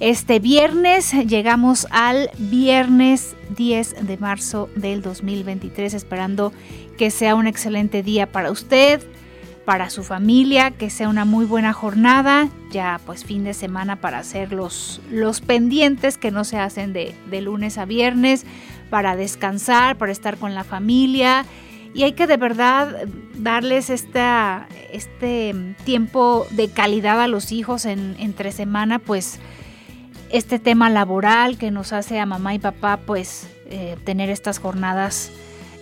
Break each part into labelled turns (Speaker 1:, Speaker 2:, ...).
Speaker 1: Este viernes llegamos al viernes 10 de marzo del 2023, esperando que sea un excelente día para usted, para su familia, que sea una muy buena jornada, ya pues fin de semana para hacer los, los pendientes que no se hacen de, de lunes a viernes, para descansar, para estar con la familia. Y hay que de verdad darles esta, este tiempo de calidad a los hijos en, entre semana, pues este tema laboral que nos hace a mamá y papá pues eh, tener estas jornadas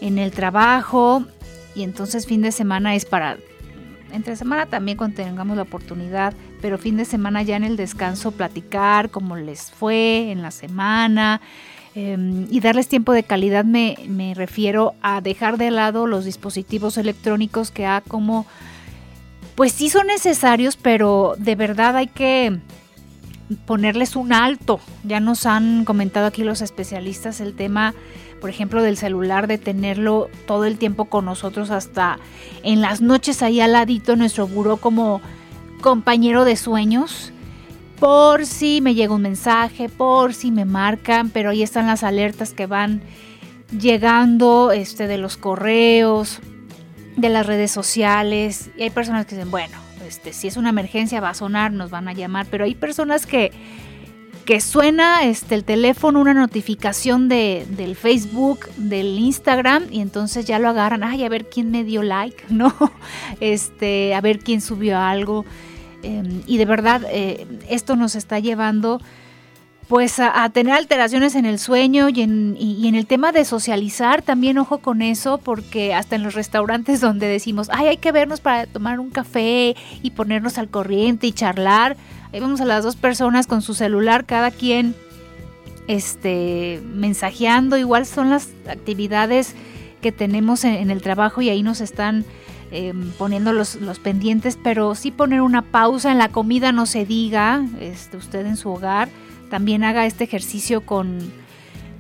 Speaker 1: en el trabajo. Y entonces fin de semana es para entre semana también cuando tengamos la oportunidad, pero fin de semana ya en el descanso platicar cómo les fue en la semana, Em, y darles tiempo de calidad. Me, me, refiero a dejar de lado los dispositivos electrónicos que ha como, pues sí son necesarios, pero de verdad hay que ponerles un alto. Ya nos han comentado aquí los especialistas el tema, por ejemplo, del celular, de tenerlo todo el tiempo con nosotros hasta en las noches ahí al ladito nuestro buró como compañero de sueños por si me llega un mensaje, por si me marcan, pero ahí están las alertas que van llegando este, de los correos, de las redes sociales. Y hay personas que dicen, bueno, este, si es una emergencia va a sonar, nos van a llamar, pero hay personas que, que suena este, el teléfono, una notificación de, del Facebook, del Instagram, y entonces ya lo agarran, ay, a ver quién me dio like, ¿no? Este, a ver quién subió algo. Em, y de verdad eh, esto nos está llevando pues a, tener alteraciones en el sueño y en, y, en, el tema de socializar también ojo con eso porque hasta en los restaurantes donde decimos ay hay que vernos para tomar un café y ponernos al corriente y charlar ahí vamos a las dos personas con su celular cada quien este mensajeando. Igual son las actividades que tenemos en el trabajo y ahí nos están Em, poniendo los, pendientes, pero sí poner una pausa en la comida, no se diga, este, usted en su hogar, también haga este ejercicio con,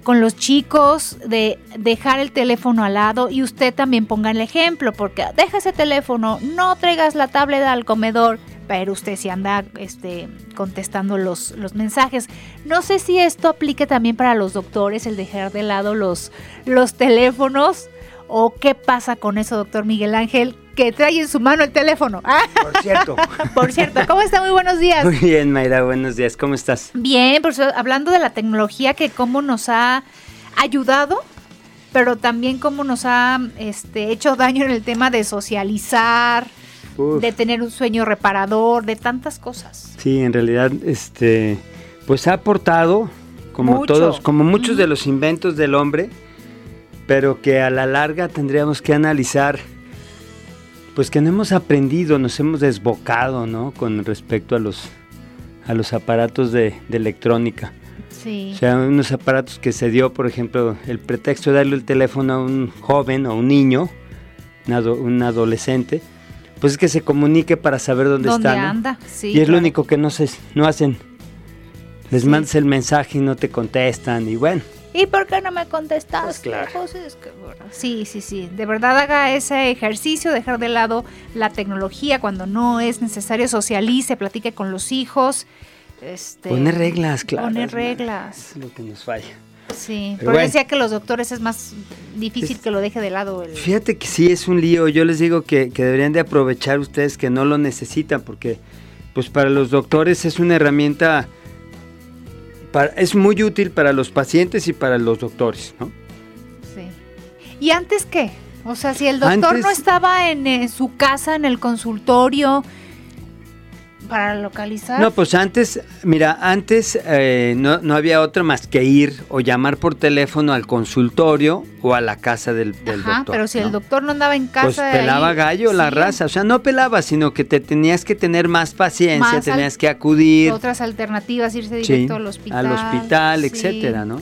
Speaker 1: con los chicos de dejar el teléfono al lado y usted también ponga el ejemplo, porque deja ese teléfono, no traigas la tableta al comedor, pero usted si anda este, contestando los, los mensajes. No sé si esto aplique también para los doctores, el dejar de lado los, los teléfonos. ¿O qué pasa con eso, doctor Miguel Ángel? Que trae en su mano el teléfono.
Speaker 2: Por cierto.
Speaker 1: Por cierto, ¿cómo está? Muy buenos días.
Speaker 2: Muy bien, Mayra, buenos días. ¿Cómo estás?
Speaker 1: Bien, por hablando de la tecnología, que cómo nos ha ayudado, pero también cómo nos ha este, hecho daño en el tema de socializar, de tener un sueño reparador, de tantas cosas.
Speaker 2: Sí, en realidad, este, pues ha aportado, como todos, como muchos de los inventos del hombre, pero que a la larga tendríamos que analizar pues que no hemos aprendido, nos hemos desbocado, ¿no? Con respecto a los, a los aparatos de, electrónica.
Speaker 1: Sí.
Speaker 2: O sea, unos aparatos que se dio, por ejemplo, el pretexto de darle el teléfono a un joven o un niño, un, adolescente, pues es que se comunique para saber dónde, está.
Speaker 1: anda? Sí,
Speaker 2: y es lo único que no, se, no hacen. Les mandas el mensaje y no te contestan y bueno.
Speaker 1: ¿Y por qué no me contestas? Pues
Speaker 2: claro.
Speaker 1: Pues sí, sí, sí. De verdad haga ese ejercicio, dejar de lado la tecnología cuando no es necesario, socialice, platique con los hijos. Este,
Speaker 2: poner reglas, claro.
Speaker 1: Poner reglas.
Speaker 2: Es lo que nos falla.
Speaker 1: Sí, pero, decía que los doctores es más difícil que lo deje de lado. El...
Speaker 2: Fíjate que sí es un lío. Yo les digo que, que deberían de aprovechar ustedes que no lo necesitan porque pues para los doctores es una herramienta es muy útil para los pacientes y para los doctores, ¿no?
Speaker 1: Sí. ¿Y antes qué? O sea, si el doctor no estaba en, su casa, en el consultorio, para localizar.
Speaker 2: No, pues antes, mira, antes eh, no, había otra más que ir o llamar por teléfono al consultorio o a la casa del, Ajá,
Speaker 1: Pero si el doctor no andaba en casa. Pues
Speaker 2: pelaba gallo la raza, o sea, no pelaba, sino que te tenías que tener más paciencia, tenías que acudir.
Speaker 1: Otras alternativas, irse directo al hospital.
Speaker 2: Al hospital, etcétera, ¿no?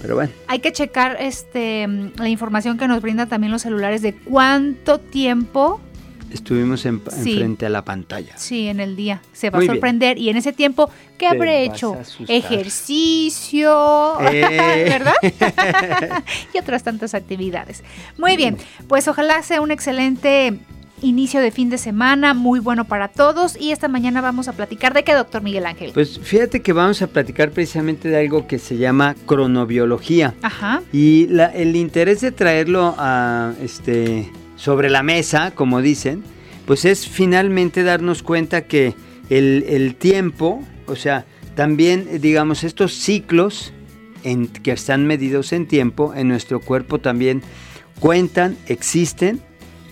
Speaker 2: Pero bueno.
Speaker 1: Hay que checar este la información que nos brinda también los celulares de cuánto tiempo
Speaker 2: estuvimos en, frente a la pantalla.
Speaker 1: Sí, en el día. Se va a sorprender. Y en ese tiempo, ¿qué habré hecho? Ejercicio, eh. ¿verdad? y otras tantas actividades. Muy bien, pues ojalá sea un excelente inicio de fin de semana, muy bueno para todos. Y esta mañana vamos a platicar de qué, doctor Miguel Ángel.
Speaker 2: Pues fíjate que vamos a platicar precisamente de algo que se llama cronobiología.
Speaker 1: Ajá.
Speaker 2: Y el interés de traerlo a este sobre la mesa, como dicen, pues es finalmente darnos cuenta que el, tiempo, o sea, también, digamos, estos ciclos en, que están medidos en tiempo, en nuestro cuerpo también cuentan, existen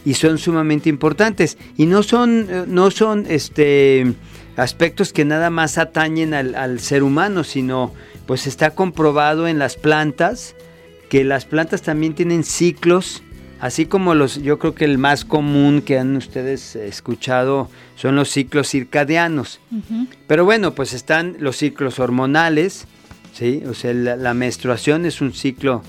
Speaker 2: y son sumamente importantes. Y no son, no son este, aspectos que nada más atañen al, al ser humano, sino pues está comprobado en las plantas que las plantas también tienen ciclos Así como los, yo creo que el más común que han ustedes escuchado son los ciclos circadianos. Pero bueno, pues están los ciclos hormonales, ¿sí? O sea, la, menstruación es un ciclo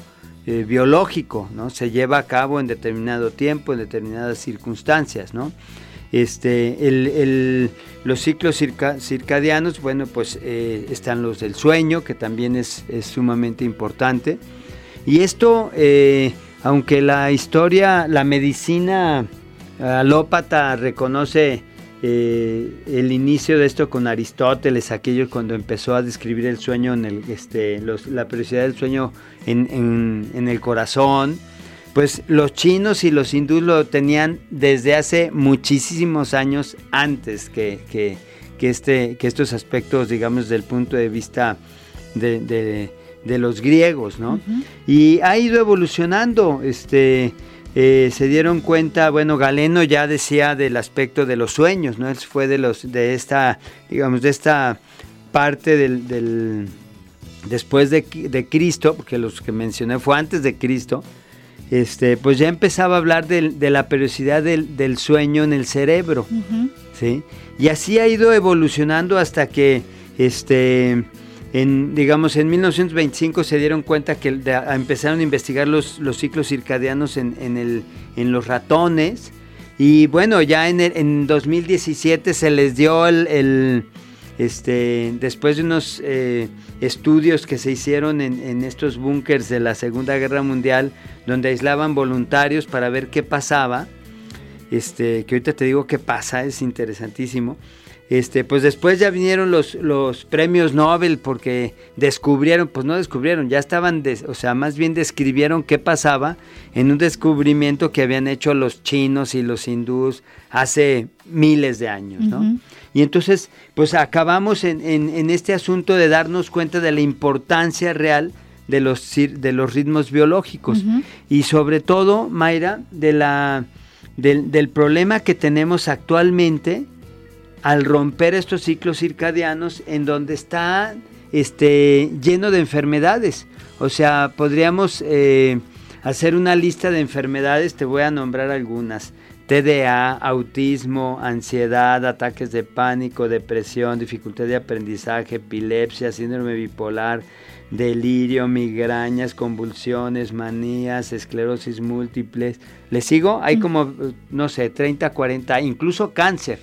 Speaker 2: eh, biológico, ¿no? Se lleva a cabo en determinado tiempo, en determinadas circunstancias, ¿no? Este, el, los ciclos circadianos, bueno, pues eh, están los del sueño, que también es, es sumamente importante. Y esto... Eh, aunque la historia, la medicina alópata reconoce eh, el inicio de esto con Aristóteles, aquello cuando empezó a describir el sueño, en el, este, la periodicidad del sueño en, el corazón, pues los chinos y los hindúes lo tenían desde hace muchísimos años antes que, que, este, que estos aspectos, digamos, desde el punto de vista de los griegos, ¿no? Y ha ido evolucionando, este, eh, se dieron cuenta, bueno, Galeno ya decía del aspecto de los sueños, ¿no? Él fue de los, de esta, digamos, de esta parte del, después de, Cristo, porque los que mencioné fue antes de Cristo, este, pues ya empezaba a hablar de, la periodicidad del, sueño en el cerebro, ¿sí? Y así ha ido evolucionando hasta que, este, en, digamos, en 1925 se dieron cuenta que empezaron a investigar los, los ciclos circadianos en, en, el, en, los ratones. Y bueno, ya en, en 2017 se les dio el, este, después de unos eh, estudios que se hicieron en, en estos búnkers de la Segunda Guerra Mundial, donde aislaban voluntarios para ver qué pasaba. Este, que ahorita te digo qué pasa, es interesantísimo. Este, pues después ya vinieron los, los premios Nobel porque descubrieron, pues no descubrieron, ya estaban, o sea, más bien describieron qué pasaba en un descubrimiento que habían hecho los chinos y los hindús hace miles de años, ¿no? Y entonces, pues acabamos en, en, este asunto de darnos cuenta de la importancia real de los, de los ritmos biológicos y sobre todo, Mayra, de la, del, problema que tenemos actualmente al romper estos ciclos circadianos en donde está este, lleno de enfermedades. O sea, podríamos eh, hacer una lista de enfermedades, te voy a nombrar algunas. TDA, autismo, ansiedad, ataques de pánico, depresión, dificultad de aprendizaje, epilepsia, síndrome bipolar, delirio, migrañas, convulsiones, manías, esclerosis múltiples. ¿Le sigo? Hay como, no sé, 30, 40, incluso cáncer.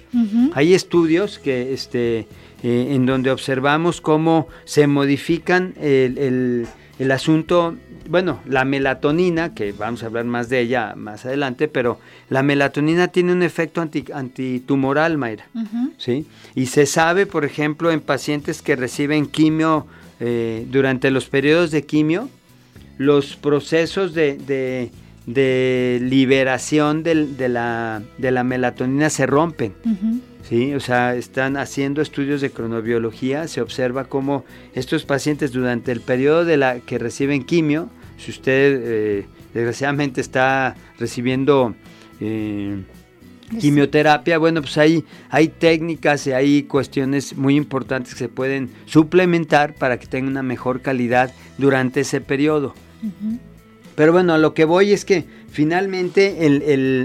Speaker 2: Hay estudios que, este, eh, en donde observamos cómo se modifican el, asunto, bueno, la melatonina, que vamos a hablar más de ella más adelante, pero la melatonina tiene un efecto anti, antitumoral, Mayra. ¿sí? Y se sabe, por ejemplo, en pacientes que reciben quimio eh, durante los periodos de quimio, los procesos de, liberación de, la, melatonina se rompen. ¿sí? O sea, están haciendo estudios de cronobiología, se observa cómo estos pacientes durante el periodo de la que reciben quimio, si usted eh, desgraciadamente está recibiendo eh, Quimioterapia, bueno, pues hay, hay técnicas y hay cuestiones muy importantes que se pueden suplementar para que tenga una mejor calidad durante ese periodo. Pero bueno, a lo que voy es que finalmente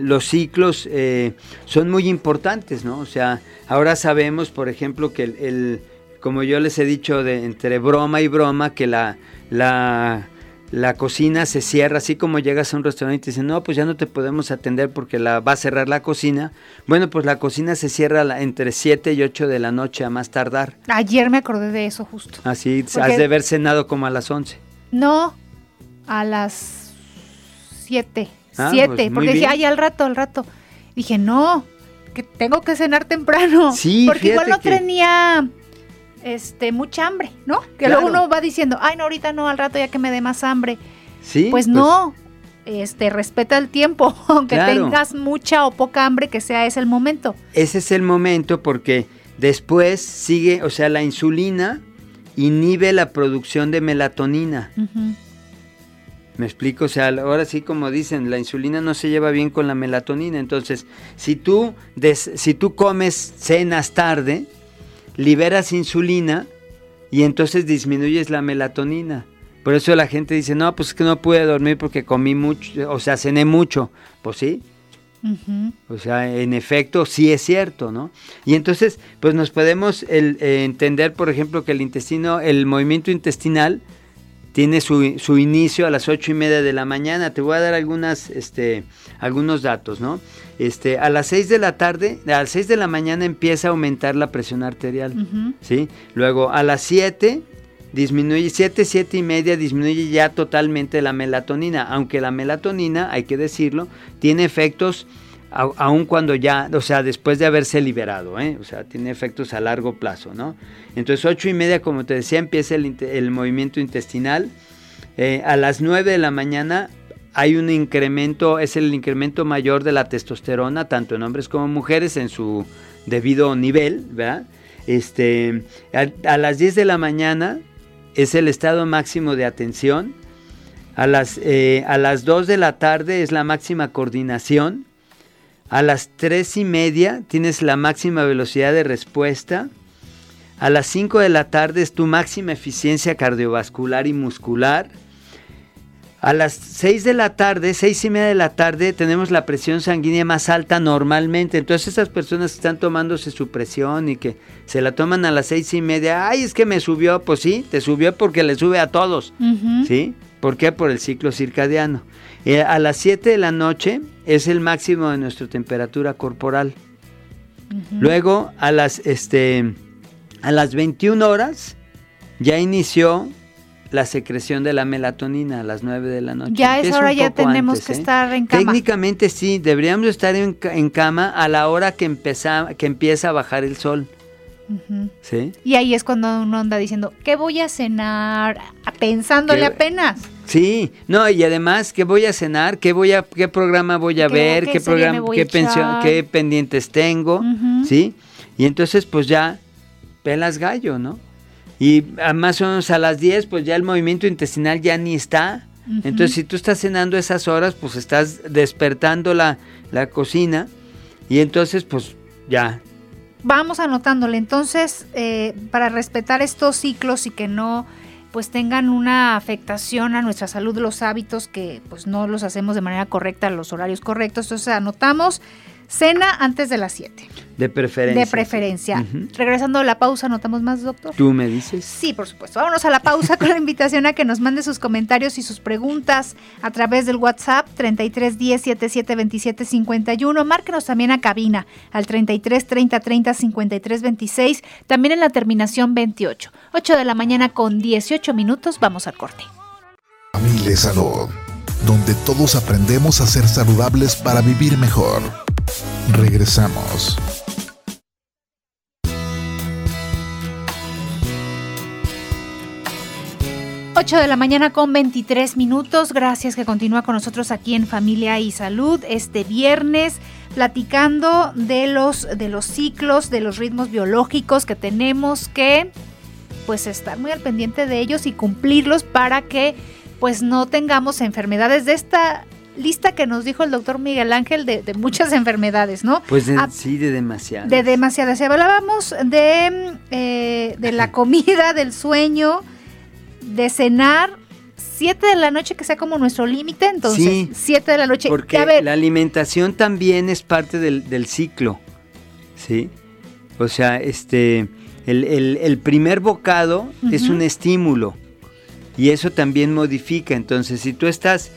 Speaker 2: los ciclos eh, son muy importantes, ¿no? O sea, ahora sabemos, por ejemplo, que el, como yo les he dicho de, entre broma y broma, que la, la, la cocina se cierra, así como llegas a un restaurante y dicen, no, pues ya no te podemos atender porque la, va a cerrar la cocina. Bueno, pues la cocina se cierra entre 7 y 8 de la noche a más tardar.
Speaker 1: Ayer me acordé de eso justo.
Speaker 2: Así, has de haber cenado como a las 11.
Speaker 1: No, a las 7. 7, ah, pues porque dije, ay, al rato, al rato. Dije, no, que tengo que cenar temprano. Sí, porque igual no tenía este, mucha hambre, ¿no? Que luego uno va diciendo, ay, no, ahorita no, al rato ya que me dé más hambre. Sí. Pues, pues no, este, respeta el tiempo, aunque tengas mucha o poca hambre, que sea ese el momento.
Speaker 2: Ese es el momento porque después sigue, o sea, la insulina inhibe la producción de melatonina. Me explico, o sea, ahora sí como dicen, la insulina no se lleva bien con la melatonina, entonces si tú, si tú comes cenas tarde, liberas insulina y entonces disminuyes la melatonina. Por eso la gente dice, no, pues es que no pude dormir porque comí mucho, o sea, cené mucho. Pues sí. O sea, en efecto, sí es cierto, ¿no? Y entonces, pues nos podemos eh, entender, por ejemplo, que el intestino, el movimiento intestinal tiene su, su, inicio a las ocho y media de la mañana. Te voy a dar algunas, este, algunos datos, ¿no? Este, a las 6 de la tarde, a las 6 de la mañana empieza a aumentar la presión arterial, ¿sí? Luego a las 7 disminuye, 7, 7 y media disminuye ya totalmente la melatonina, aunque la melatonina, hay que decirlo, tiene efectos aun cuando ya, o sea, después de haberse liberado, ¿eh? o sea, tiene efectos a largo plazo, ¿no? Entonces, 8 y media, como te decía, empieza el, movimiento intestinal. Eh, a las 9 de la mañana hay un incremento, es el incremento mayor de la testosterona, tanto en hombres como en mujeres, en su debido nivel, ¿verdad? Este, a, las 10 de la mañana es el estado máximo de atención, a las, eh, a las 2 de la tarde es la máxima coordinación, a las 3 y media tienes la máxima velocidad de respuesta, a las 5 de la tarde es tu máxima eficiencia cardiovascular y muscular, a las 6 de la tarde, 6 y media de la tarde, tenemos la presión sanguínea más alta normalmente. Entonces esas personas que están tomándose su presión y que se la toman a las 6 y media, ay, es que me subió, pues sí, te subió porque le sube a todos. ¿Sí? ¿Por qué? Por el ciclo circadiano. Eh, a las 7 de la noche es el máximo de nuestra temperatura corporal. Luego, a las, este, a las 21 horas, ya inició la secreción de la melatonina a las 9 de la noche.
Speaker 1: Ya es hora, ya tenemos que ¿eh? estar en cama.
Speaker 2: Técnicamente sí, deberíamos estar en, cama a la hora que, que empieza a bajar el sol. ¿Sí?
Speaker 1: Y ahí es cuando uno anda diciendo, ¿qué voy a cenar? Pensándole apenas.
Speaker 2: Sí, no, y además, ¿qué voy a cenar? ¿Qué voy a qué programa voy a ver? ¿Qué, programa qué pensión, qué pendientes tengo? ¿Sí? Y entonces pues ya pelas gallo, ¿no? Y más o menos a las 10, pues ya el movimiento intestinal ya ni está. Entonces, si tú estás cenando esas horas, pues estás despertando la, cocina y entonces, pues ya.
Speaker 1: Vamos anotándole. Entonces, eh, para respetar estos ciclos y que no pues tengan una afectación a nuestra salud los hábitos que pues no los hacemos de manera correcta, los horarios correctos. Entonces anotamos Cena antes de las 7.
Speaker 2: De preferencia.
Speaker 1: De preferencia. Regresando a la pausa, ¿notamos más, doctor?
Speaker 2: ¿Tú me dices?
Speaker 1: Sí, por supuesto. Vámonos a la pausa con la invitación a que nos mande sus comentarios y sus preguntas a través del WhatsApp 33 10 77 27 51. Márquenos también a cabina al 33 30 30 53 26. También en la terminación 28. 8 de la mañana con 18 minutos. Vamos al corte.
Speaker 3: Familia Salud, donde todos aprendemos a ser saludables para vivir mejor. Regresamos.
Speaker 1: De la mañana con 23 minutos. Gracias que continúa con nosotros aquí en Familia y Salud este viernes platicando de los de los ciclos, de los ritmos biológicos que tenemos que pues estar muy al pendiente de ellos y cumplirlos para que pues no tengamos enfermedades de esta lista que nos dijo el doctor Miguel Ángel de, muchas enfermedades, ¿no?
Speaker 2: Pues sí, de demasiadas.
Speaker 1: De demasiadas. Hablábamos de, eh, de la comida, del sueño, de cenar. Siete de la noche que sea como nuestro límite, entonces sí, siete de la noche.
Speaker 2: Porque la alimentación también es parte del, ciclo, ¿sí? O sea, este, el, primer bocado es un estímulo, y eso también modifica. Entonces, si tú estás,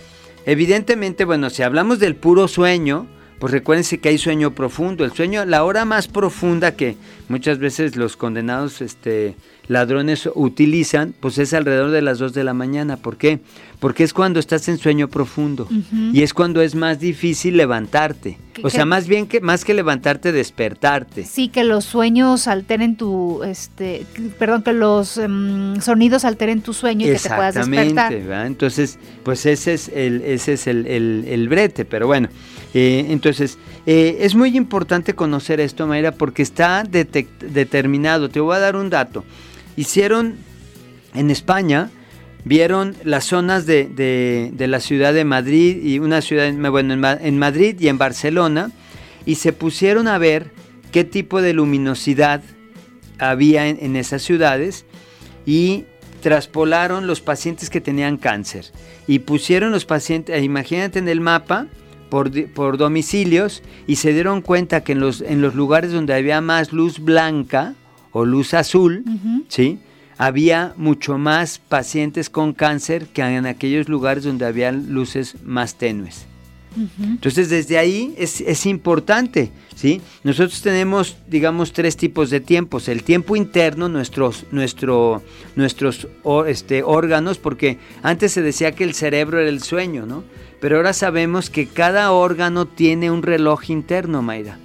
Speaker 2: evidentemente, bueno, si hablamos del puro sueño, pues recuérdense que hay sueño profundo. El sueño, la hora más profunda que muchas veces los condenados este, ladrones utilizan, pues es alrededor de las 2 de la mañana. ¿Por qué? Porque es cuando estás en sueño profundo y es cuando es más difícil levantarte. O sea, más bien que más que levantarte, despertarte.
Speaker 1: Sí, que los sueños alteren tu, este, perdón, que los em, sonidos alteren tu sueño y que te puedas despertar.
Speaker 2: Entonces, pues ese es el, ese es el, brete, pero bueno. Eh, entonces, eh, es muy importante conocer esto, Mayra, porque está determinado. Te voy a dar un dato. Hicieron en España, vieron las zonas de, la ciudad de Madrid y una ciudad, bueno, en, Madrid y en Barcelona, y se pusieron a ver qué tipo de luminosidad había en, esas ciudades y traspolaron los pacientes que tenían cáncer. Y pusieron los pacientes, imagínate en el mapa, por, por, domicilios y se dieron cuenta que en los, en los lugares donde había más luz blanca, o luz azul, ¿sí? Había mucho más pacientes con cáncer que en aquellos lugares donde había luces más tenues. Entonces desde ahí es, importante, ¿sí? Nosotros tenemos, digamos, tres tipos de tiempos. El tiempo interno, nuestros, nuestro, nuestros este, órganos, porque antes se decía que el cerebro era el sueño, ¿no? Pero ahora sabemos que cada órgano tiene un reloj interno, Mayra,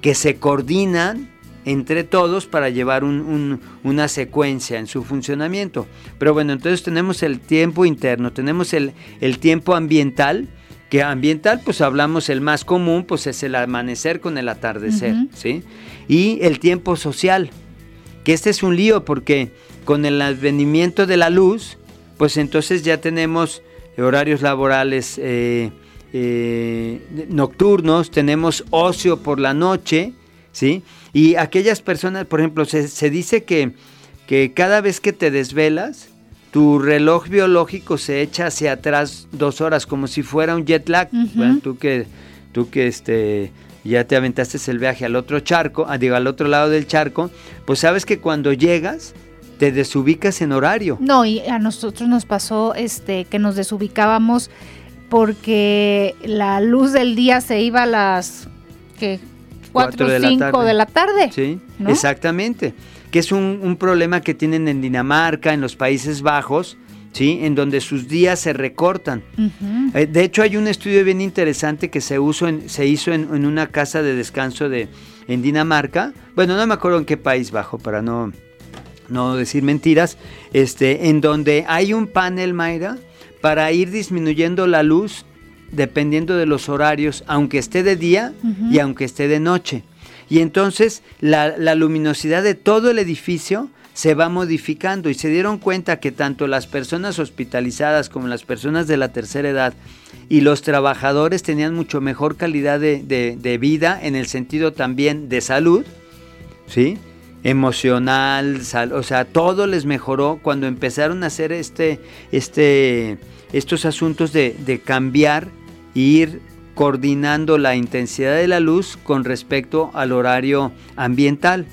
Speaker 2: que se coordinan entre todos para llevar una secuencia en su funcionamiento. Pero bueno, entonces tenemos el tiempo interno, tenemos el, tiempo ambiental, que ambiental pues hablamos el más común pues es el amanecer con el atardecer, ¿sí? Y el tiempo social, que este es un lío porque con el advenimiento de la luz, pues entonces ya tenemos horarios laborales eh, eh, nocturnos, tenemos ocio por la noche, ¿sí? Y aquellas personas, por ejemplo, se, dice que, que cada vez que te desvelas, tu reloj biológico se echa hacia atrás dos horas, como si fuera un jet lag. tú que, tú que este, ya te aventaste el viaje al otro charco, ah, digo, al otro lado del charco, pues sabes que cuando llegas te desubicas en horario.
Speaker 1: No, y a nosotros nos pasó este que nos desubicábamos porque la luz del día se iba a las que 4 o 5 de la tarde.
Speaker 2: Sí, exactamente. Que es un, problema que tienen en Dinamarca, en los Países Bajos, ¿sí? En donde sus días se recortan. Eh, de hecho, hay un estudio bien interesante que se, se hizo en, una casa de descanso de, en Dinamarca. Bueno, no me acuerdo en qué país bajo, para no, no decir mentiras. Este, en donde hay un panel, Mayra, para ir disminuyendo la luz dependiendo de los horarios, aunque esté de día y aunque esté de noche. Y entonces la, luminosidad de todo el edificio se va modificando y se dieron cuenta que tanto las personas hospitalizadas como las personas de la tercera edad y los trabajadores tenían mucho mejor calidad de, vida en el sentido también de salud, ¿sí? emocional, o sea, todo les mejoró cuando empezaron a hacer este, este, estos asuntos de, de cambiar ir coordinando la intensidad de la luz con respecto al horario ambiental,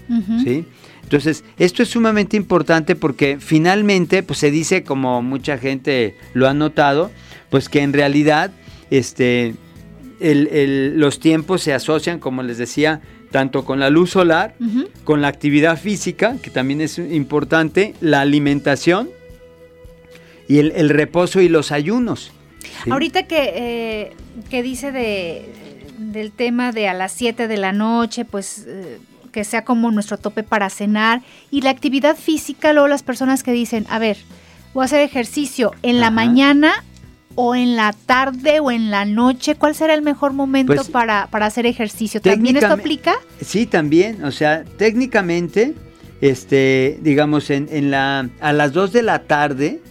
Speaker 2: ¿sí? Entonces, esto es sumamente importante porque finalmente, pues se dice, como mucha gente lo ha notado, pues que en realidad este, los tiempos se asocian, como les decía, tanto con la luz solar, con la actividad física, que también es importante, la alimentación y el reposo y los ayunos.
Speaker 1: Ahorita que, eh, que dice de, del tema de a las 7 de la noche, pues eh, que sea como nuestro tope para cenar y la actividad física, luego las personas que dicen, a ver, voy a hacer ejercicio en la mañana o en la tarde o en la noche, ¿cuál será el mejor momento pues, para, para, hacer ejercicio? ¿También esto aplica?
Speaker 2: Sí, también, o sea, técnicamente, este, digamos, en, en la, a las 2 de la tarde,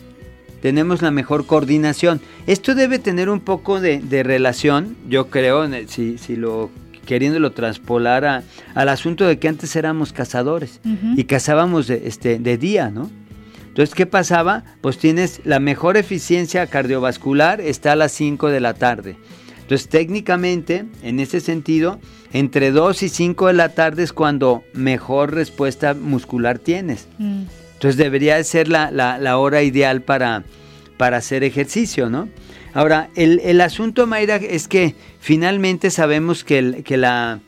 Speaker 2: tenemos la mejor coordinación. Esto debe tener un poco de, relación, yo creo, si, si lo queriéndolo traspolar al asunto de que antes éramos cazadores y cazábamos de, este, de día, ¿no? Entonces, ¿qué pasaba? Pues tienes la mejor eficiencia cardiovascular está a las 5 de la tarde. Entonces, técnicamente, en ese sentido, entre 2 y 5 de la tarde es cuando mejor respuesta muscular tienes. Mm. Entonces debería de ser la, la, hora ideal para, para hacer ejercicio, ¿no? Ahora, el, el, asunto, Mayra, es que finalmente sabemos que, que la,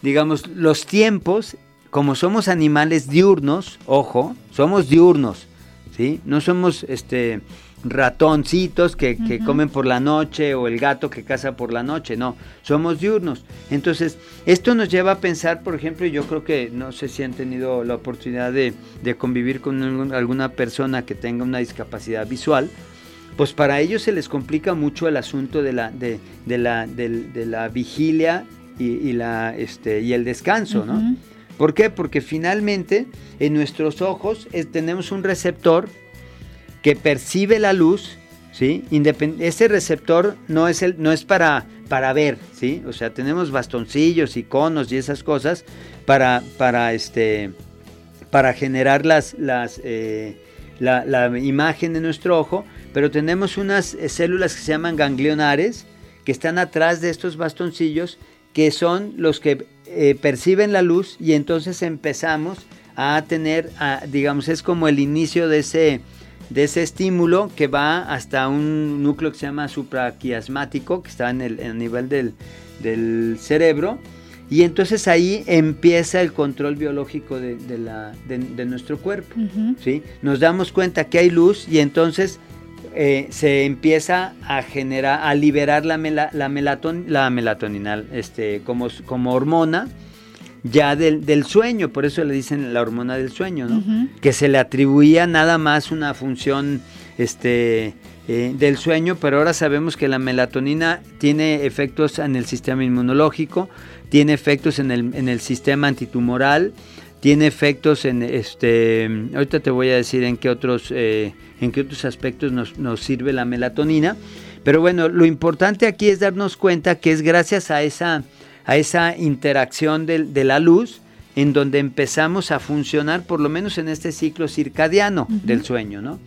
Speaker 2: digamos, los tiempos, como somos animales diurnos, ojo, somos diurnos, ¿sí? No somos, este, ratoncitos que, comen por la noche o el gato que caza por la noche, no, somos diurnos. Entonces, esto nos lleva a pensar, por ejemplo, yo creo que no sé si han tenido la oportunidad de, convivir con alguna persona que tenga una discapacidad visual, pues para ellos se les complica mucho el asunto de la, de, la, de, la vigilia y, la, este, y el descanso, ¿no? ¿Por qué? Porque finalmente en nuestros ojos tenemos un receptor que percibe la luz, ¿sí? ese receptor no es, el, no es para, para ver, ¿sí? O sea, tenemos bastoncillos, iconos y esas cosas para, para, este, para generar las, las, eh, la, imagen de nuestro ojo, pero tenemos unas eh, células que se llaman ganglionares que están atrás de estos bastoncillos que son los que eh, perciben la luz y entonces empezamos a tener, digamos, es como el inicio de ese, de ese estímulo que va hasta un núcleo que se llama supraquiasmático, que está en el, nivel del, cerebro, y entonces ahí empieza el control biológico de, la, de nuestro cuerpo. ¿sí? Nos damos cuenta que hay luz y entonces eh, se empieza a generar, a liberar la, la, melatonina este, como, como hormona ya del, sueño, por eso le dicen la hormona del sueño, ¿no? Que se le atribuía nada más una función este, eh, del sueño, pero ahora sabemos que la melatonina tiene efectos en el sistema inmunológico, tiene efectos en el, en el sistema antitumoral, tiene efectos en este ahorita te voy a decir en qué otros eh, en qué otros aspectos nos, nos, sirve la melatonina pero bueno lo importante aquí es darnos cuenta que es gracias a esa a esa interacción de, la luz en donde empezamos a funcionar, por lo menos en este ciclo circadiano del sueño, ¿no?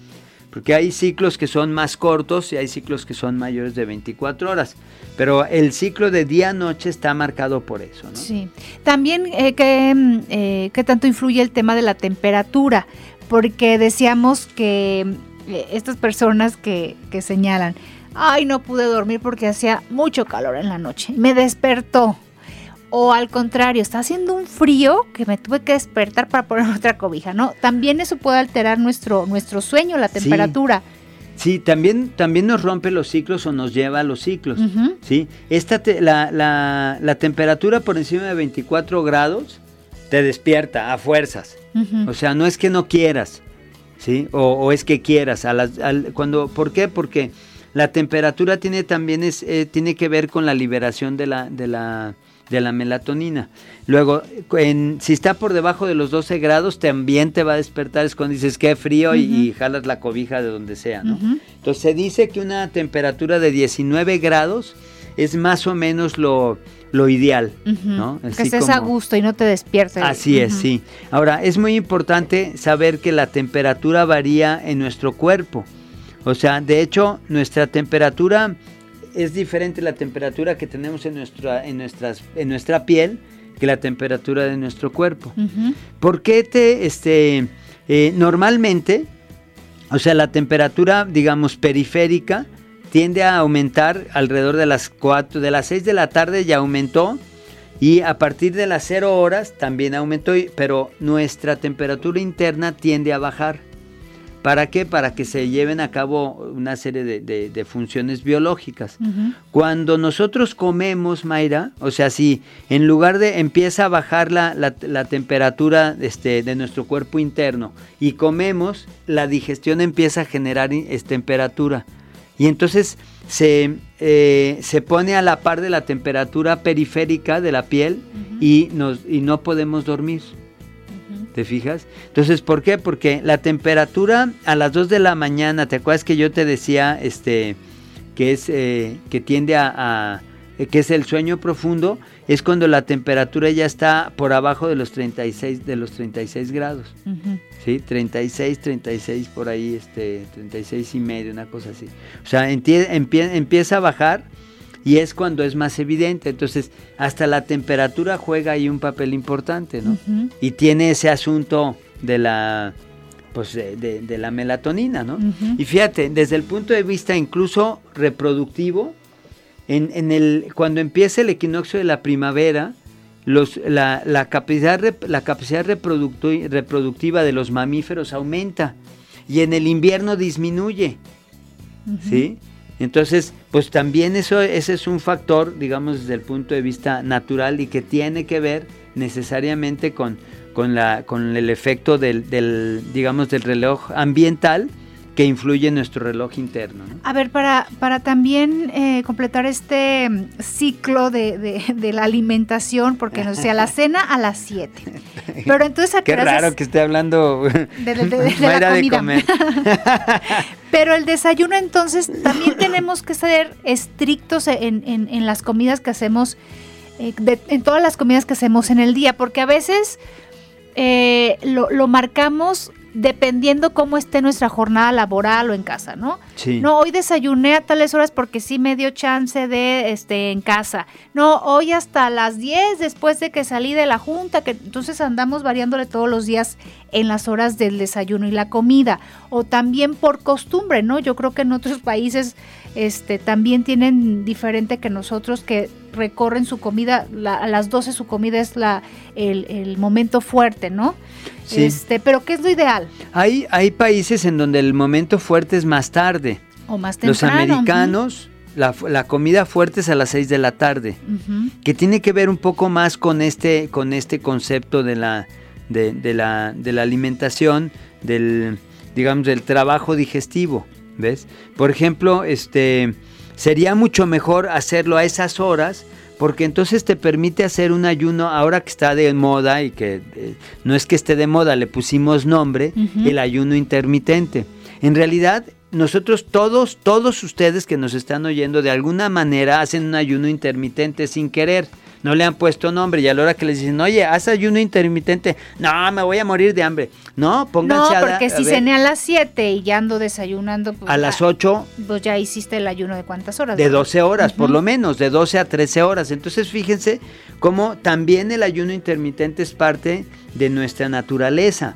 Speaker 2: Porque hay ciclos que son más cortos y hay ciclos que son mayores de 24 horas. Pero el ciclo de día-noche está marcado por eso, ¿no?
Speaker 1: Sí. También, eh, mm, eh, ¿qué tanto influye el tema de la temperatura? Porque decíamos que eh, estas personas que, que señalan, ay, no pude dormir porque hacía mucho calor en la noche. Me despertó o al contrario, está haciendo un frío que me tuve que despertar para poner otra cobija, ¿no? También eso puede alterar nuestro, nuestro sueño, la temperatura.
Speaker 2: Sí. también, también nos rompe los ciclos o nos lleva a los ciclos. ¿sí? Esta la, la, la, temperatura por encima de 24 grados te despierta a fuerzas. O sea, no es que no quieras, ¿sí? O, es que quieras. A las, cuando, ¿Por qué? Porque la temperatura tiene también es, eh, tiene que ver con la liberación de la, de la de la melatonina. Luego, si está por debajo de los 12 grados, también te va a despertar, es cuando dices que frío y, jalas la cobija de donde sea, ¿no? Entonces se dice que una temperatura de 19 grados es más o menos lo, ideal, ¿no?
Speaker 1: que estés a gusto y no te despiertes.
Speaker 2: Así es, sí. Ahora, es muy importante saber que la temperatura varía en nuestro cuerpo. O sea, de hecho, nuestra temperatura es diferente la temperatura que tenemos en nuestra, en nuestras, en nuestra piel que la temperatura de nuestro cuerpo. ¿Por qué te, este, eh, normalmente, o sea, la temperatura, digamos, periférica tiende a aumentar alrededor de las 4, de las 6 de la tarde ya aumentó y a partir de las 0 horas también aumentó, pero nuestra temperatura interna tiende a bajar. ¿Para qué? Para que se lleven a cabo una serie de, funciones biológicas. Cuando nosotros comemos, Mayra, o sea, si en lugar de empieza a bajar la, temperatura este, de nuestro cuerpo interno y comemos, la digestión empieza a generar temperatura. Y entonces se, eh, se pone a la par de la temperatura periférica de la piel y, nos, y no podemos dormir. ¿Te fijas? Entonces, ¿por qué? Porque la temperatura a las 2 de la mañana, ¿te acuerdas que yo te decía este, que, es, eh, que tiende a, que es el sueño profundo? Es cuando la temperatura ya está por abajo de los 36, de los 36 grados. ¿Sí? 36, 36 por ahí, este, 36 y medio, una cosa así. O sea, empieza a bajar y es cuando es más evidente. Entonces, hasta la temperatura juega ahí un papel importante, ¿no? Y tiene ese asunto de la pues de, la melatonina, ¿no? Y fíjate, desde el punto de vista incluso reproductivo, en, el, cuando empieza el equinoccio de la primavera, los, la, capacidad, la capacidad reproductiva de los mamíferos aumenta y en el invierno disminuye. ¿Sí? Entonces, pues también eso, ese es un factor, digamos, desde el punto de vista natural y que tiene que ver necesariamente con, con, la, con el efecto del, del, digamos, del reloj ambiental que influye en nuestro reloj interno.
Speaker 1: A ver, para, para también eh, completar este mm, ciclo de, la alimentación, porque no sé, la cena a las 7. Pero entonces
Speaker 2: a qué, raro que esté hablando de, la comida. comer.
Speaker 1: Pero el desayuno entonces también tenemos que ser estrictos en, en, las comidas que hacemos, eh, en todas las comidas que hacemos en el día, porque a veces eh, lo, lo marcamos dependiendo cómo esté nuestra jornada laboral o en casa, ¿no? Sí. No, hoy desayuné a tales horas porque sí me dio chance de este en casa. No, hoy hasta las 10 después de que salí de la junta, que entonces andamos variándole todos los días en las horas del desayuno y la comida o también por costumbre, ¿no? Yo creo que en otros países este también tienen diferente que nosotros que recorren su comida, a las 12 su comida es la, el, momento fuerte, ¿no? Sí. Este, pero ¿qué es lo ideal?
Speaker 2: Hay, hay países en donde el momento fuerte es más tarde.
Speaker 1: O más temprano.
Speaker 2: Los americanos, la, comida fuerte es a las 6 de la tarde, que tiene que ver un poco más con este, con este concepto de la, de, la, de la alimentación, del, digamos, del trabajo digestivo, ¿ves? Por ejemplo, este Sería mucho mejor hacerlo a esas horas porque entonces te permite hacer un ayuno ahora que está de moda y que eh, no es que esté de moda, le pusimos nombre, el ayuno intermitente. En realidad, nosotros todos, todos ustedes que nos están oyendo, de alguna manera hacen un ayuno intermitente sin querer no le han puesto nombre y a la hora que les dicen, oye, haz ayuno intermitente, no, me voy a morir de hambre. No, pónganse
Speaker 1: no, porque si cené a las 7 y ya ando desayunando.
Speaker 2: Pues a las 8.
Speaker 1: Pues ya hiciste el ayuno de cuántas horas.
Speaker 2: De 12 horas, por lo menos, de 12 a 13 horas. Entonces fíjense cómo también el ayuno intermitente es parte de nuestra naturaleza.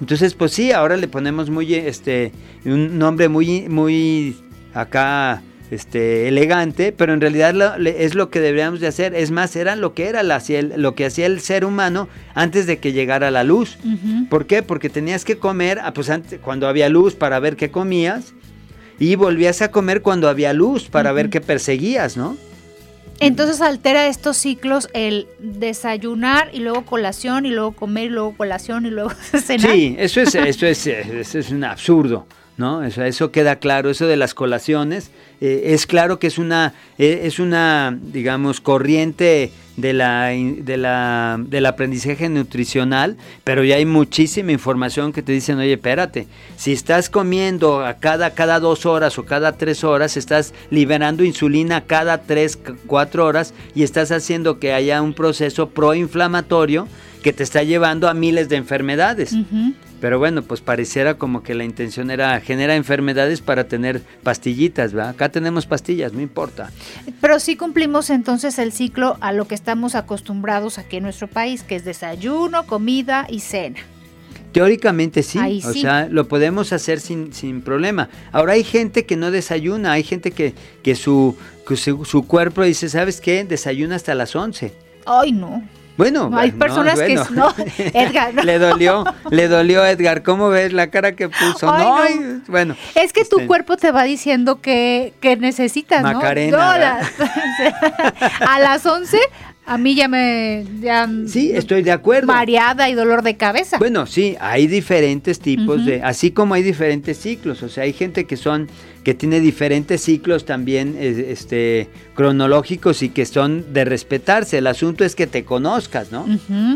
Speaker 2: Entonces, pues sí, ahora le ponemos muy, este, un nombre muy, muy acá este, elegante, pero en realidad es lo que deberíamos de hacer. Es más, era lo que era lo que hacía el ser humano antes de que llegara la luz. ¿Por qué? Porque tenías que comer ah, pues antes, cuando había luz para ver qué comías y volvías a comer cuando había luz para ver qué perseguías, ¿no?
Speaker 1: Entonces altera estos ciclos el desayunar y luego colación y luego comer y luego colación y luego cenar.
Speaker 2: Sí, eso es, eso es, eso es un absurdo. ¿No? Eso, eso queda claro, eso de las colaciones, eh, es claro que es una, eh, es una, digamos, corriente de la, de la, del aprendizaje nutricional, pero ya hay muchísima información que te dicen, oye, espérate, si estás comiendo a cada, cada dos horas o cada tres horas, estás liberando insulina cada tres, cuatro horas y estás haciendo que haya un proceso proinflamatorio que te está llevando a miles de enfermedades. Pero bueno, pues pareciera como que la intención era generar enfermedades para tener pastillitas, ¿verdad? Acá tenemos pastillas, no importa.
Speaker 1: Pero sí cumplimos entonces el ciclo a lo que estamos acostumbrados aquí en nuestro país, que es desayuno, comida y cena.
Speaker 2: Teóricamente sí, o sea, lo podemos hacer sin, sin problema. Ahora hay gente que no desayuna, hay gente que, que, su, su, cuerpo dice, ¿sabes qué? Desayuna hasta las 11.
Speaker 1: Ay, no.
Speaker 2: Bueno,
Speaker 1: hay personas que no, Edgar.
Speaker 2: le dolió, le dolió Edgar. ¿Cómo ves la cara que puso? no, bueno.
Speaker 1: Es que tu este cuerpo te va diciendo que, que necesitas,
Speaker 2: Macarena,
Speaker 1: ¿no? a las 11 a mí ya me...
Speaker 2: sí, estoy de acuerdo.
Speaker 1: Mareada y dolor de cabeza.
Speaker 2: Bueno, sí, hay diferentes tipos de... Así como hay diferentes ciclos, o sea, hay gente que son que tiene diferentes ciclos también este, cronológicos y que son de respetarse. El asunto es que te conozcas, ¿no?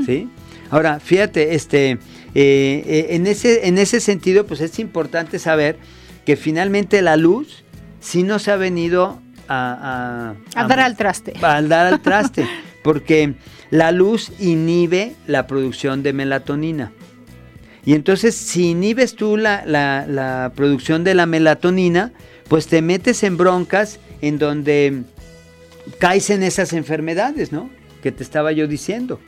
Speaker 2: ¿Sí? Ahora, fíjate, este, eh, eh, en, ese, en ese sentido, pues es importante saber que finalmente la luz sí nos ha venido a,
Speaker 1: a, dar al traste.
Speaker 2: A dar al traste, porque la luz inhibe la producción de melatonina. Y entonces, si inhibes tú la, producción de la melatonina, pues te metes en broncas en donde caes en esas enfermedades, ¿no? Que te estaba yo diciendo.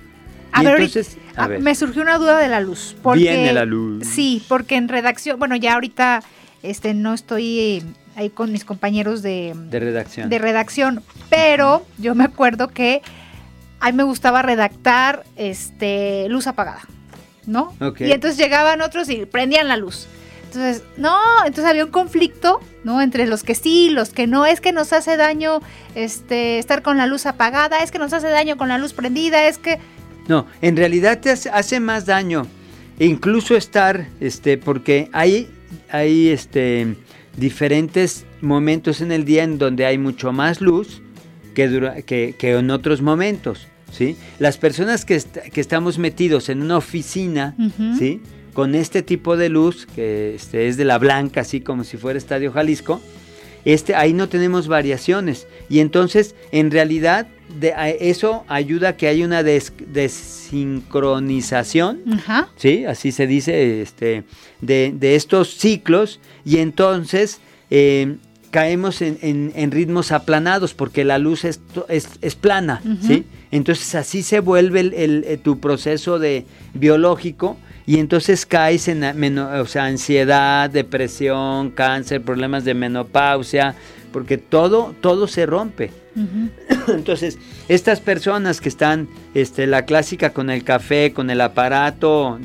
Speaker 1: A ver, entonces, a ver. me surgió una duda de la luz.
Speaker 2: Porque, Viene la luz.
Speaker 1: Sí, porque en redacción, bueno, ya ahorita este, no estoy ahí con mis compañeros de,
Speaker 2: de redacción.
Speaker 1: De redacción, pero yo me acuerdo que a mí me gustaba redactar este, luz apagada, ¿no? Y entonces llegaban otros y prendían la luz. Entonces, no, entonces había un conflicto, ¿no? Entre los que sí, los que no. Es que nos hace daño este, estar con la luz apagada, es que nos hace daño con la luz prendida, es que...
Speaker 2: No, en realidad te hace, más daño. Incluso estar, este, porque hay, hay este, diferentes momentos en el día en donde hay mucho más luz que, que en otros momentos. ¿Sí? Las personas que, estamos metidos en una oficina, ¿sí? Con este tipo de luz, que este, es de la blanca, así como si fuera Estadio Jalisco, este, ahí no tenemos variaciones. Y entonces, en realidad, de, eso ayuda a que haya una desincronización, ¿sí? Así se dice, este, de, estos ciclos. Y entonces... Eh, caemos en, ritmos aplanados porque la luz es, es, plana, ¿sí? Entonces así se vuelve el, eh, tu proceso de biológico y entonces caes en o sea, ansiedad, depresión, cáncer, problemas de menopausia, porque todo, todo se rompe. Entonces, estas personas que están, este, la clásica con el café, con el aparato,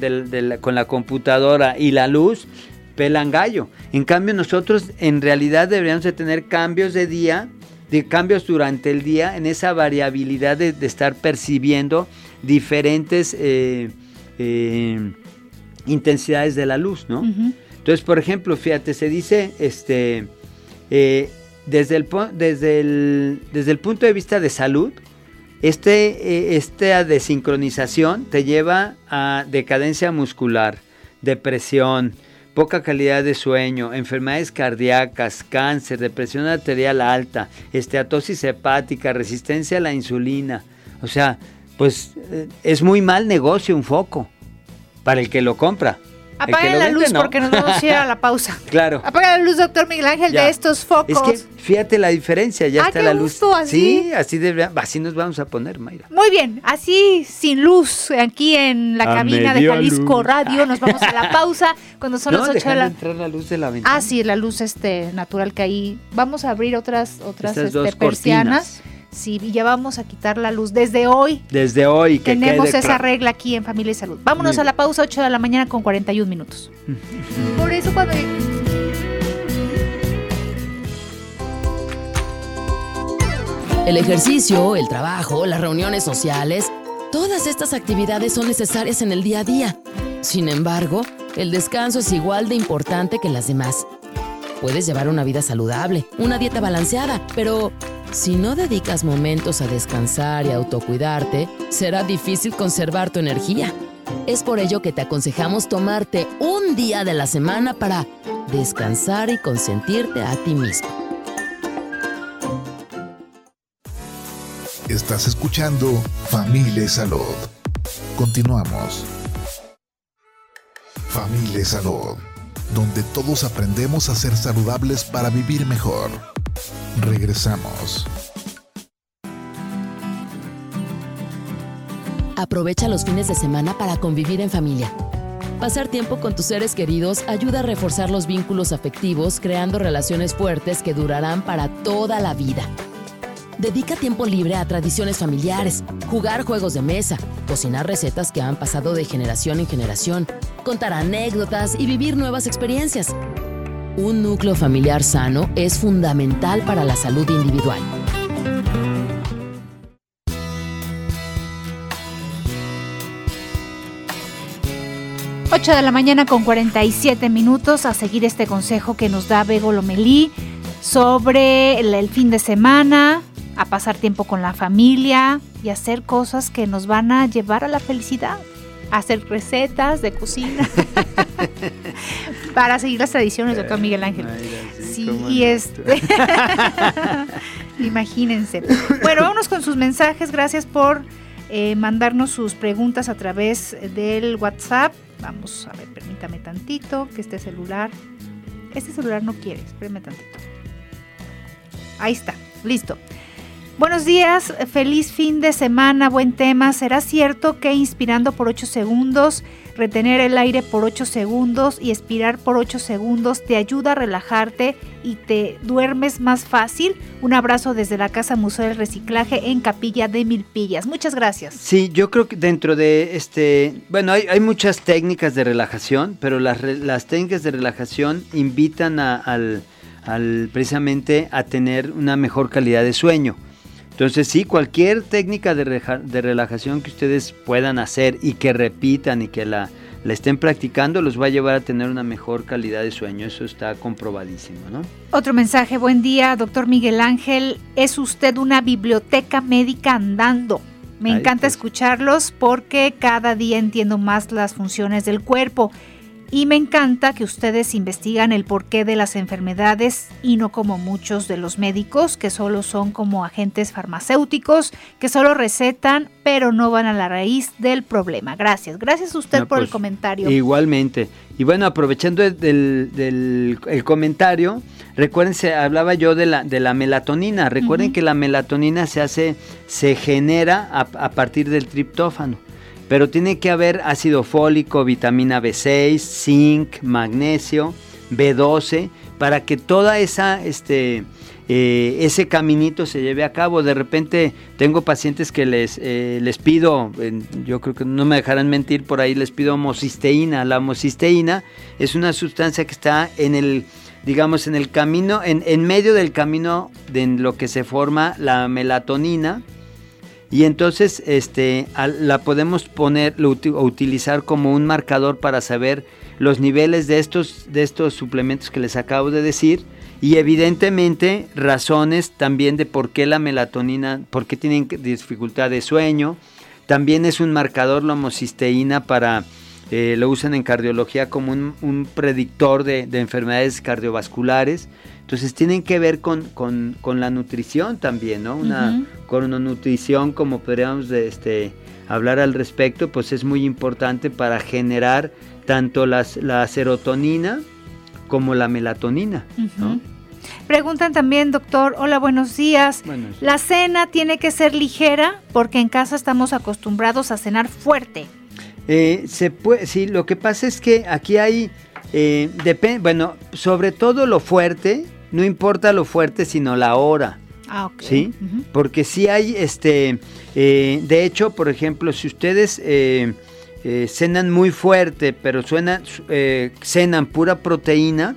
Speaker 2: con la computadora y la luz, pelan gallo. En cambio, nosotros en realidad deberíamos de tener cambios de día de cambios durante el día en esa variabilidad de, estar percibiendo diferentes eh, eh, intensidades de la luz, ¿no? Entonces, por ejemplo, fíjate, se dice, este, eh, desde, el, desde, el, desde el punto de vista de salud, este, esta desincronización te lleva a decadencia muscular, depresión, poca calidad de sueño, enfermedades cardíacas, cáncer, depresión arterial alta, esteatosis hepática, resistencia a la insulina. O sea, pues eh, es muy mal negocio un foco para el que lo compra.
Speaker 1: Apaga la luz porque nos vamos a ir a la pausa.
Speaker 2: Claro.
Speaker 1: Apaga la luz, doctor Miguel Ángel, de estos focos.
Speaker 2: Es que fíjate la diferencia, ya ah, está la luz. así. Sí, así, así nos vamos a poner, Mayra.
Speaker 1: Muy bien, así sin luz, aquí en la cabina de Jalisco Radio, nos vamos a la pausa cuando son las 8 de la...
Speaker 2: entrar la luz de la ventana.
Speaker 1: Ah, sí, la luz este natural que ahí. Vamos a abrir otras, otras este, persianas. Sí, ya vamos a quitar la luz desde hoy.
Speaker 2: Desde hoy.
Speaker 1: Que Tenemos esa regla aquí en Familia y Salud. Vámonos a la pausa, 8 de la mañana con 41 minutos. Por eso cuando...
Speaker 4: El ejercicio, el trabajo, las reuniones sociales, todas estas actividades son necesarias en el día a día. Sin embargo, el descanso es igual de importante que las demás. Puedes llevar una vida saludable, una dieta balanceada, pero si no dedicas momentos a descansar y autocuidarte, será difícil conservar tu energía. Es por ello que te aconsejamos tomarte un día de la semana para descansar y consentirte a ti mismo.
Speaker 3: Estás escuchando Familia Salud. Continuamos. Familia Salud, donde todos aprendemos a ser saludables para vivir mejor. Regresamos.
Speaker 4: Aprovecha los fines de semana para convivir en familia. Pasar tiempo con tus seres queridos ayuda a reforzar los vínculos afectivos, creando relaciones fuertes que durarán para toda la vida. Dedica tiempo libre a tradiciones familiares, jugar juegos de mesa, cocinar recetas que han pasado de generación en generación, contar anécdotas y vivir nuevas experiencias. Un núcleo familiar sano es fundamental para la salud individual.
Speaker 1: De la mañana con 47 minutos a seguir este consejo que nos da Bego Lomelí sobre el, fin de semana, a pasar tiempo con la familia y hacer cosas que nos van a llevar a la felicidad hacer recetas de cocina para seguir las tradiciones, doctor Miguel Ángel. sí, y este. Imagínense. Bueno, vámonos con sus mensajes. Gracias por eh, mandarnos sus preguntas a través del WhatsApp. Vamos a ver, permítame tantito que este celular. Este celular no quiere, espérame tantito. Ahí está, listo. Buenos días, feliz fin de semana, buen tema. ¿Será cierto que inspirando por 8 segundos, retener el aire por 8 segundos y expirar por 8 segundos te ayuda a relajarte y te duermes más fácil? Un abrazo desde la Casa Museo del Reciclaje en Capilla de Milpillas. Muchas gracias.
Speaker 2: Sí, yo creo que dentro de este, bueno, hay, muchas técnicas de relajación, pero las, las técnicas de relajación invitan al, al precisamente a tener una mejor calidad de sueño. Entonces sí, cualquier técnica de, relajación que ustedes puedan hacer y que repitan y que la, estén practicando los va a llevar a tener una mejor calidad de sueño. Eso está comprobadísimo, ¿no?
Speaker 1: Otro mensaje, buen día, doctor Miguel Ángel. Es usted una biblioteca médica andando. Me encanta pues. escucharlos porque cada día entiendo más las funciones del cuerpo. Y me encanta que ustedes investigan el porqué de las enfermedades y no como muchos de los médicos que solo son como agentes farmacéuticos que solo recetan pero no van a la raíz del problema. Gracias, gracias a usted por el pues, comentario.
Speaker 2: Igualmente. Y bueno, aprovechando del, comentario, recuerden, se hablaba yo de la, de la melatonina. Recuerden que la melatonina se hace, se genera a, a partir del triptófano. Pero tiene que haber ácido fólico, vitamina B6, zinc, magnesio, B12, para que toda esa este, eh, ese caminito se lleve a cabo. De repente tengo pacientes que les, eh, les pido, yo creo que no me dejarán mentir por ahí, les pido homocisteína. La homocisteína es una sustancia que está en el, digamos, en el camino, en, en medio del camino de lo que se forma la melatonina y entonces este, la podemos poner o utilizar como un marcador para saber los niveles de estos, de estos suplementos que les acabo de decir y evidentemente razones también de por qué la melatonina, por qué tienen dificultad de sueño. También es un marcador la homocisteína para, eh, lo usan en cardiología como un, predictor de, de enfermedades cardiovasculares. Entonces tienen que ver con, la nutrición también, ¿no? Con una nutrición, como podríamos este, hablar al respecto, pues es muy importante para generar tanto las, la serotonina como la melatonina,
Speaker 1: Preguntan también, doctor, hola, buenos días. ¿La cena tiene que ser ligera? Porque en casa estamos acostumbrados a cenar fuerte.
Speaker 2: Eh, se puede, sí, lo que pasa es que aquí hay, eh, depende, bueno, sobre todo lo fuerte, no importa lo fuerte, sino la hora. Ah, ok. ¿Sí? Porque si hay, este, eh, de hecho, por ejemplo, si ustedes eh, eh, cenan muy fuerte, pero suena, cenan pura proteína,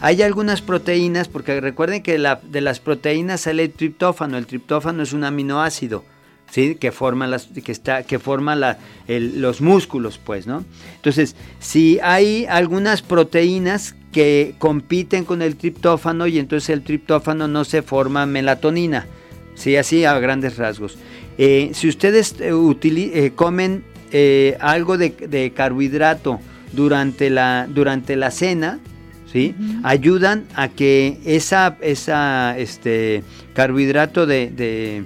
Speaker 2: hay algunas proteínas, porque recuerden que la, de las proteínas sale el triptófano, el triptófano es un aminoácido. ¿Sí? que forma las que está que forma la, los músculos pues no entonces si hay algunas proteínas que compiten con el triptófano y entonces el triptófano no se forma melatonina. Sí, así a grandes rasgos. Eh, si ustedes eh, eh, comen algo de, carbohidrato durante la, durante la cena, ¿sí? ayudan a que esa, esa este, carbohidrato de,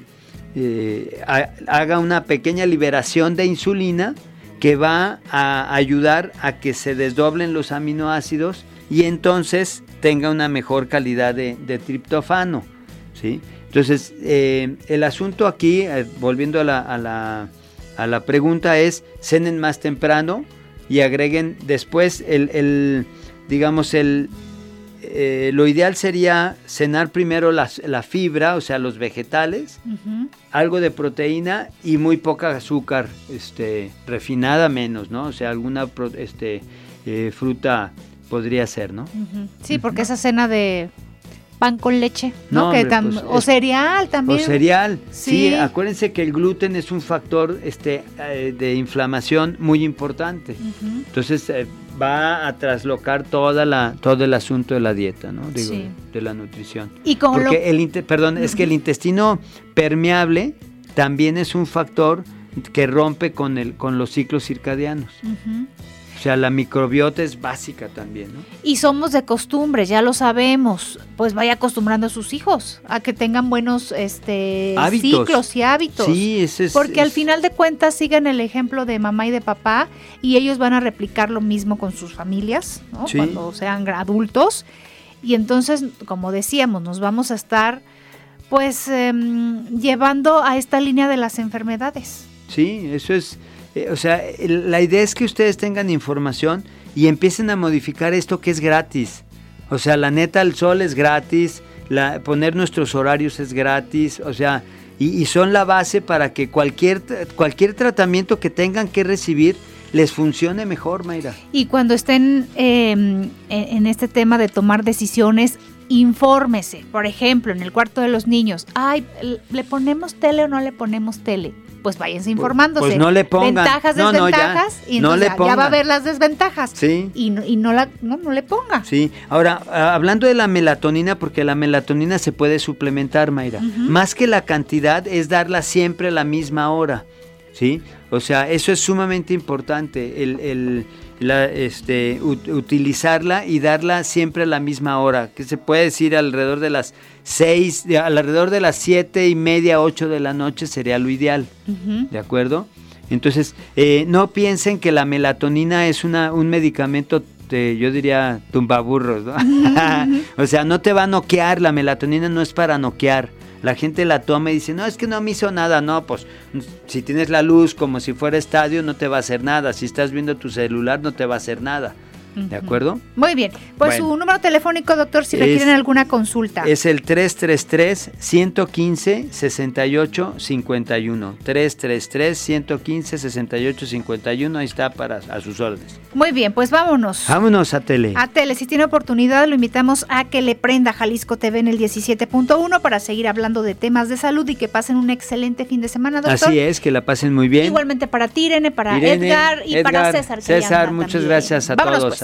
Speaker 2: haga una pequeña liberación de insulina que va a ayudar a que se desdoblen los aminoácidos y entonces tenga una mejor calidad de, triptofano. ¿sí? Entonces, eh, el asunto aquí, eh, volviendo a la, a, la, pregunta, es cenen más temprano y agreguen después el, digamos, el, eh, lo ideal sería cenar primero la, fibra, o sea, los vegetales, algo de proteína y muy poca azúcar este, refinada menos, ¿no? O sea, alguna este, fruta podría ser, ¿no?
Speaker 1: Sí, porque esa cena de pan con leche, ¿no? Pues, o cereal también.
Speaker 2: O cereal, sí. Acuérdense que el gluten es un factor este, eh, de inflamación muy importante. Entonces eh, va a traslocar toda la, todo el asunto de la dieta, ¿no? Digo, de la nutrición. Y como Porque el, perdón, es que el intestino permeable también es un factor que rompe con, el, con los ciclos circadianos. Sea, la microbiota es básica también, ¿no?
Speaker 1: Y somos de costumbre, ya lo sabemos. Pues vaya acostumbrando a sus hijos a que tengan buenos este, ciclos y hábitos. Sí, ese es. Porque al final de cuentas siguen el ejemplo de mamá y de papá y ellos van a replicar lo mismo con sus familias, ¿no? Cuando sean adultos. Y entonces, como decíamos, nos vamos a estar pues em, llevando a esta línea de las enfermedades.
Speaker 2: Sí, eso es, eh, o sea, la idea es que ustedes tengan información y empiecen a modificar esto que es gratis. O sea, la neta, el sol es gratis, la, poner nuestros horarios es gratis, o sea, y, son la base para que cualquier, cualquier tratamiento que tengan que recibir les funcione mejor, Mayra.
Speaker 1: Y cuando estén em, en este tema de tomar decisiones, infórmese. Por ejemplo, en el cuarto de los niños, ay, ¿le ponemos tele o no le ponemos tele? Pues váyanse pues, informándose.
Speaker 2: Pues no le pongan.
Speaker 1: Ventajas, desventajas. y entonces ya, va a ver las desventajas. Sí. Y, no, y no, la, no, le ponga.
Speaker 2: Sí. Ahora, hablando de la melatonina, porque la melatonina se puede suplementar, Mayra. Más que la cantidad, es darla siempre a la misma hora. ¿Sí? O sea, eso es sumamente importante. el la, este, utilizarla y darla siempre a la misma hora, que se puede decir alrededor de las 6, alrededor de las siete y media, 8 de la noche sería lo ideal, ¿de acuerdo? Entonces, eh, no piensen que la melatonina es una, un medicamento yo diría tumbaburros, ¿no? o sea, no te va a noquear, la melatonina no es para noquear la gente la toma y dice, no, es que no me hizo nada. No, pues si tienes la luz como si fuera estadio, no te va a hacer nada. Si estás viendo tu celular, no te va a hacer nada. ¿De acuerdo?
Speaker 1: Muy bien. Pues su número telefónico, doctor, si requieren alguna consulta.
Speaker 2: Es el 333-115-6851. 333-115-6851. Ahí está para a sus órdenes.
Speaker 1: Muy bien, pues vámonos.
Speaker 2: Vámonos a tele.
Speaker 1: A tele. Si tiene oportunidad, lo invitamos a que le prenda Jalisco TV en el 17.1 para seguir hablando de temas de salud y que pasen un excelente fin de semana, doctor.
Speaker 2: Así es, que la pasen muy bien.
Speaker 1: Igualmente para ti, Irene, para Edgar y para César.
Speaker 2: César, muchas gracias a todos. Pues.